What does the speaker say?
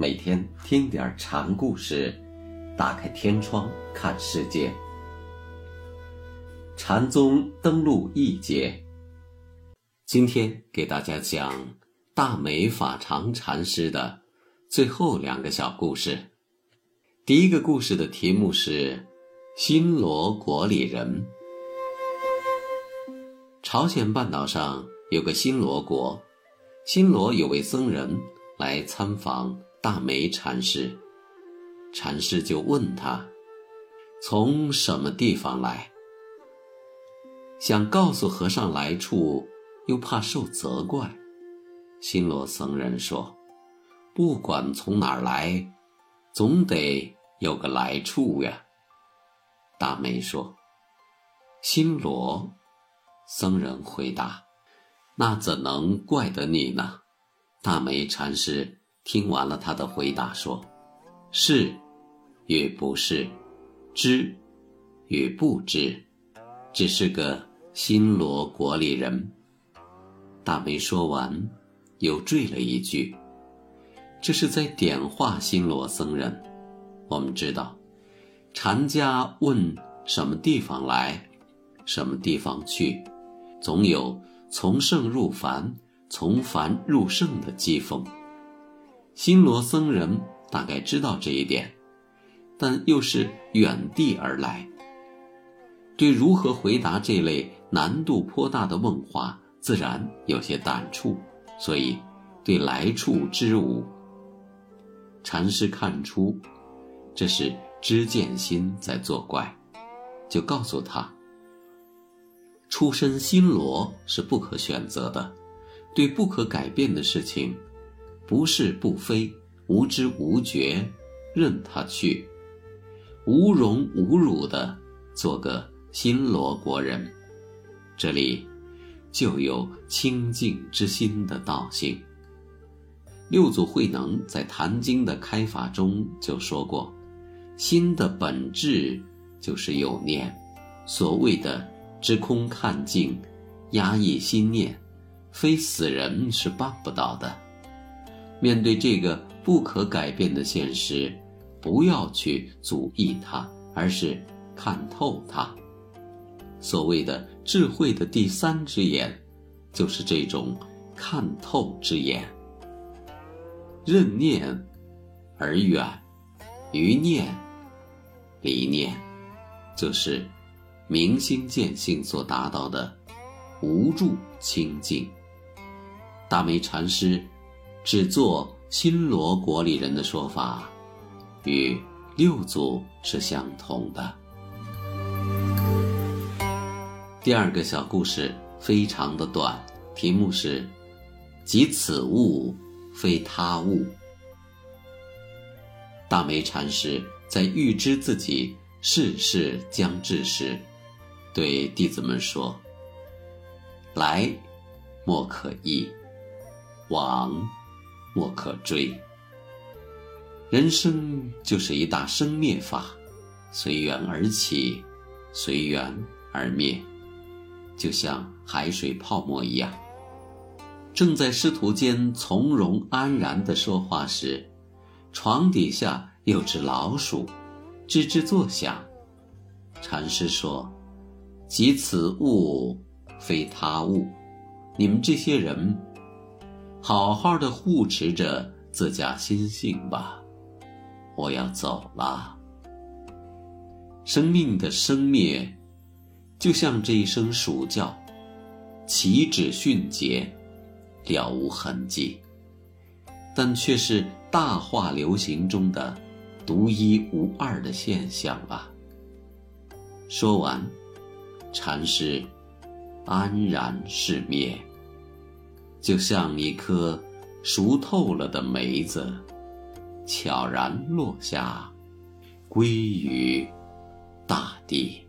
每天听点禅故事，打开天窗看世界。禅宗登陆一节，今天给大家讲大美法常禅师的最后两个小故事。第一个故事的题目是“新罗国里人”。朝鲜半岛上有个新罗国，新罗有位僧人来参访大梅禅师，禅师就问他：“从什么地方来？”想告诉和尚来处，又怕受责怪。新罗僧人说：“不管从哪儿来，总得有个来处呀。”大梅说：“新罗。”僧人回答：“那怎能怪得你呢？”大梅禅师听完了他的回答，说：“是，与不是，知，与不知，只是个新罗国里人。”大美说完，又缀了一句：“这是在点化新罗僧人。”我们知道，禅家问什么地方来，什么地方去。总有从圣入凡、从凡入圣的机锋。新罗僧人大概知道这一点，但又是远地而来，对如何回答这类难度颇大的问话，自然有些胆触，所以对来处知无。禅师看出这是知见心在作怪，就告诉他。出身新罗是不可选择的，对不可改变的事情，不是不非，无知无觉，任他去，无荣无辱的做个新罗国人，这里就有清净之心的道性。六祖慧能在《坛经》的开法中就说过：“心的本质就是有念，所谓的。”知空看净，压抑心念，非死人是办不到的。面对这个不可改变的现实，不要去阻抑它，而是看透它。所谓的智慧的第三只眼，就是这种看透之眼。任念而远，于念离念，就是。明心见性所达到的无住清净，大美禅师只做新罗国里人的说法，与六祖是相同的。第二个小故事非常的短，题目是“即此物，非他物”。大梅禅师在预知自己世事将至时。对弟子们说：“来，莫可忆；往，莫可追。人生就是一大生灭法，随缘而起，随缘而灭，就像海水泡沫一样。”正在师徒间从容安然的说话时，床底下有只老鼠，吱吱作响。禅师说。即此物，非他物。你们这些人，好好的护持着自家心性吧。我要走了。生命的生灭，就像这一声鼠叫，起止迅捷，了无痕迹，但却是大化流行中的独一无二的现象啊。说完。禅师安然是灭，就像一颗熟透了的梅子，悄然落下，归于大地。